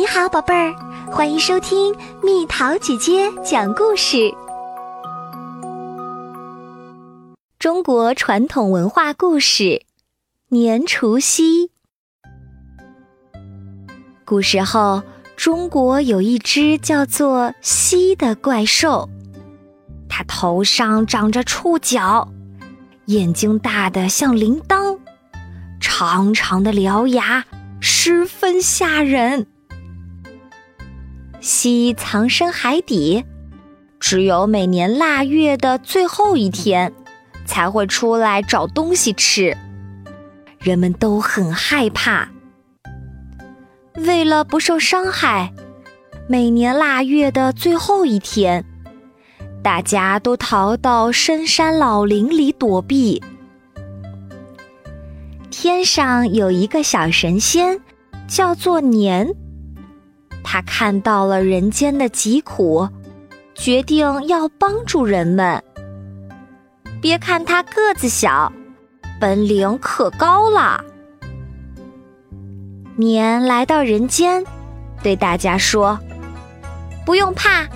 你好，宝贝儿，欢迎收听蜜桃姐姐讲故事。中国传统文化故事：年除夕。古时候，中国有一只叫做夕的怪兽，它头上长着触角，眼睛大得像铃铛，长长的獠牙十分吓人。夕藏身海底，只有每年腊月的最后一天，才会出来找东西吃。人们都很害怕，为了不受伤害，每年腊月的最后一天，大家都逃到深山老林里躲避。天上有一个小神仙，叫做年。他看到了人间的疾苦，决定要帮助人们。别看他个子小，本领可高了。年来到人间，对大家说：“不用怕，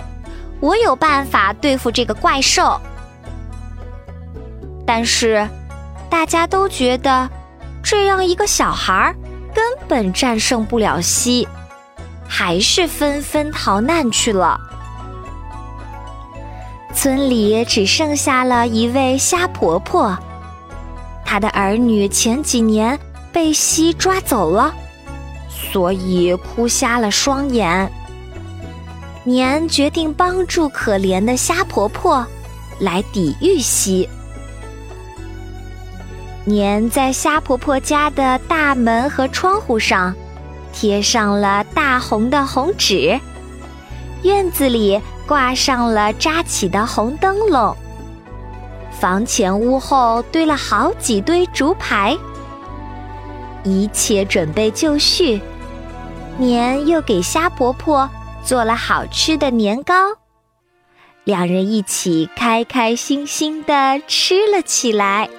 我有办法对付这个怪兽。”但是，大家都觉得这样一个小孩根本战胜不了西。还是纷纷逃难去了。村里只剩下了一位虾婆婆，她的儿女前几年被蜥抓走了，所以哭瞎了双眼。年决定帮助可怜的虾婆婆，来抵御蜥。年在虾婆婆家的大门和窗户上。贴上了大红的红纸，院子里挂上了扎起的红灯笼，房前屋后堆了好几堆竹排，一切准备就绪。年又给虾婆婆做了好吃的年糕，两人一起开开心心的吃了起来。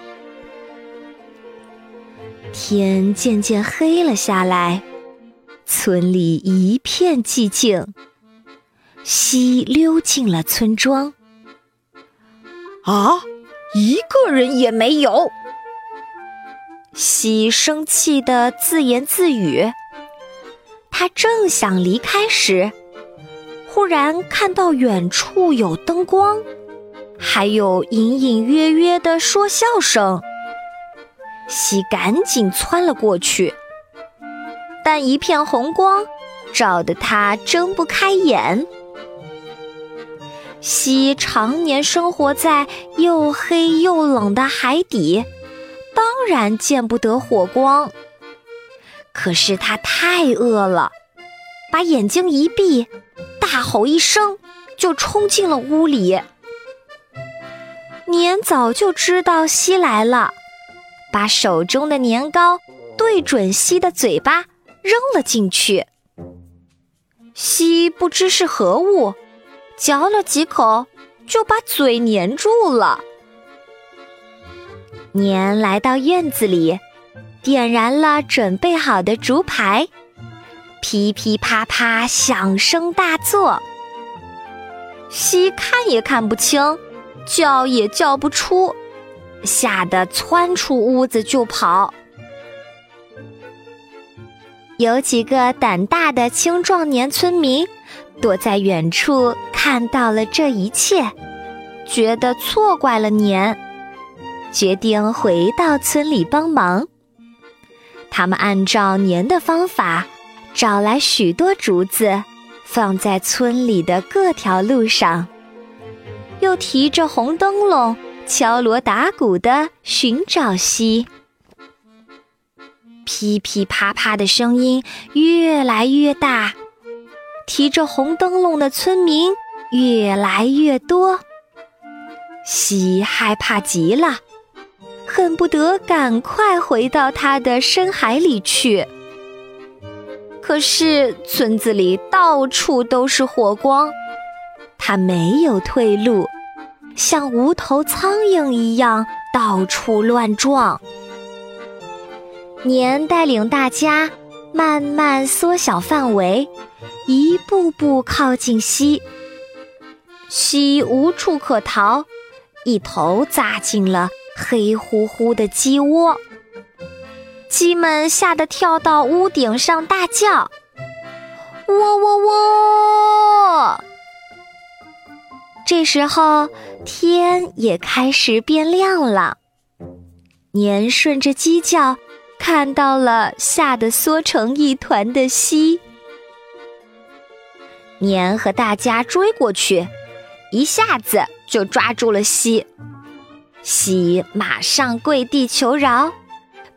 天渐渐黑了下来。村里一片寂静，西溜进了村庄。啊，一个人也没有！西生气的自言自语。他正想离开时，忽然看到远处有灯光，还有隐隐约约的说笑声。西赶紧窜了过去。但一片红光照得他睁不开眼。西常年生活在又黑又冷的海底，当然见不得火光。可是他太饿了，把眼睛一闭，大吼一声，就冲进了屋里。年早就知道西来了，把手中的年糕对准西的嘴巴。扔了进去，西不知是何物，嚼了几口就把嘴粘住了。年来到院子里，点燃了准备好的竹排，噼噼啪啪响声大作。西看也看不清，叫也叫不出，吓得窜出屋子就跑。有几个胆大的青壮年村民躲在远处，看到了这一切，觉得错怪了年，决定回到村里帮忙。他们按照年的方法，找来许多竹子，放在村里的各条路上，又提着红灯笼，敲锣打鼓的寻找西。噼噼啪啪的声音越来越大，提着红灯笼的村民越来越多。西害怕极了，恨不得赶快回到他的深海里去。可是村子里到处都是火光，他没有退路，像无头苍蝇一样到处乱撞。年带领大家慢慢缩小范围，一步步靠近西。西无处可逃，一头扎进了黑乎乎的鸡窝。鸡们吓得跳到屋顶上大叫：“喔喔喔！”这时候天也开始变亮了。年顺着鸡叫，看到了吓得缩成一团的溪。年和大家追过去，一下子就抓住了溪。溪马上跪地求饶。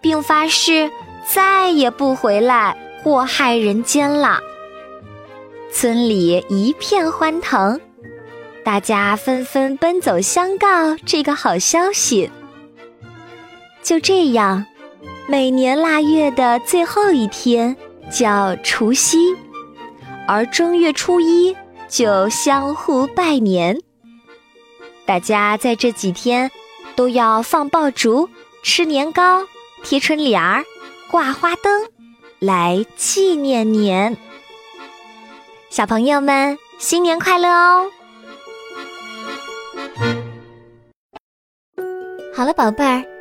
并发誓再也不回来祸害人间了。村里一片欢腾，大家纷纷奔走相告这个好消息。就这样，每年腊月的最后一天叫除夕，而正月初一就相互拜年。大家在这几天都要放爆竹、吃年糕。贴春联儿，挂花灯，来纪念年。小朋友们，新年快乐哦！好了，宝贝儿，